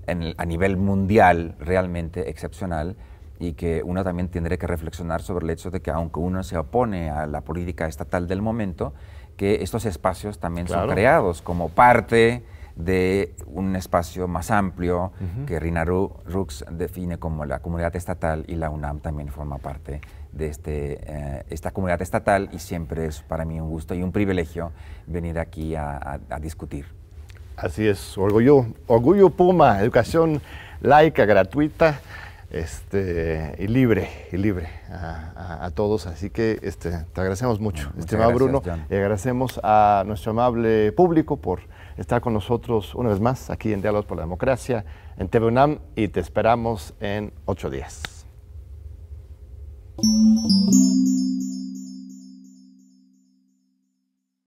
C: a nivel mundial realmente excepcional y que uno también tendría que reflexionar sobre el hecho de que aunque uno se opone a la política estatal del momento, que estos espacios también son creados como parte de un espacio más amplio que Rinaru Rux define como la comunidad estatal y la UNAM también forma parte de este, eh, esta comunidad estatal y siempre es para mí un gusto y un privilegio venir aquí a, discutir.
B: Así es, Orgullo, Orgullo Puma, educación laica, gratuita este, y libre, y libre a, todos. Así que este, te agradecemos mucho, bueno, estimado Bruno, John. y agradecemos a nuestro amable público por estar con nosotros una vez más aquí en Diálogos por la Democracia, en TV UNAM, y te esperamos en ocho días.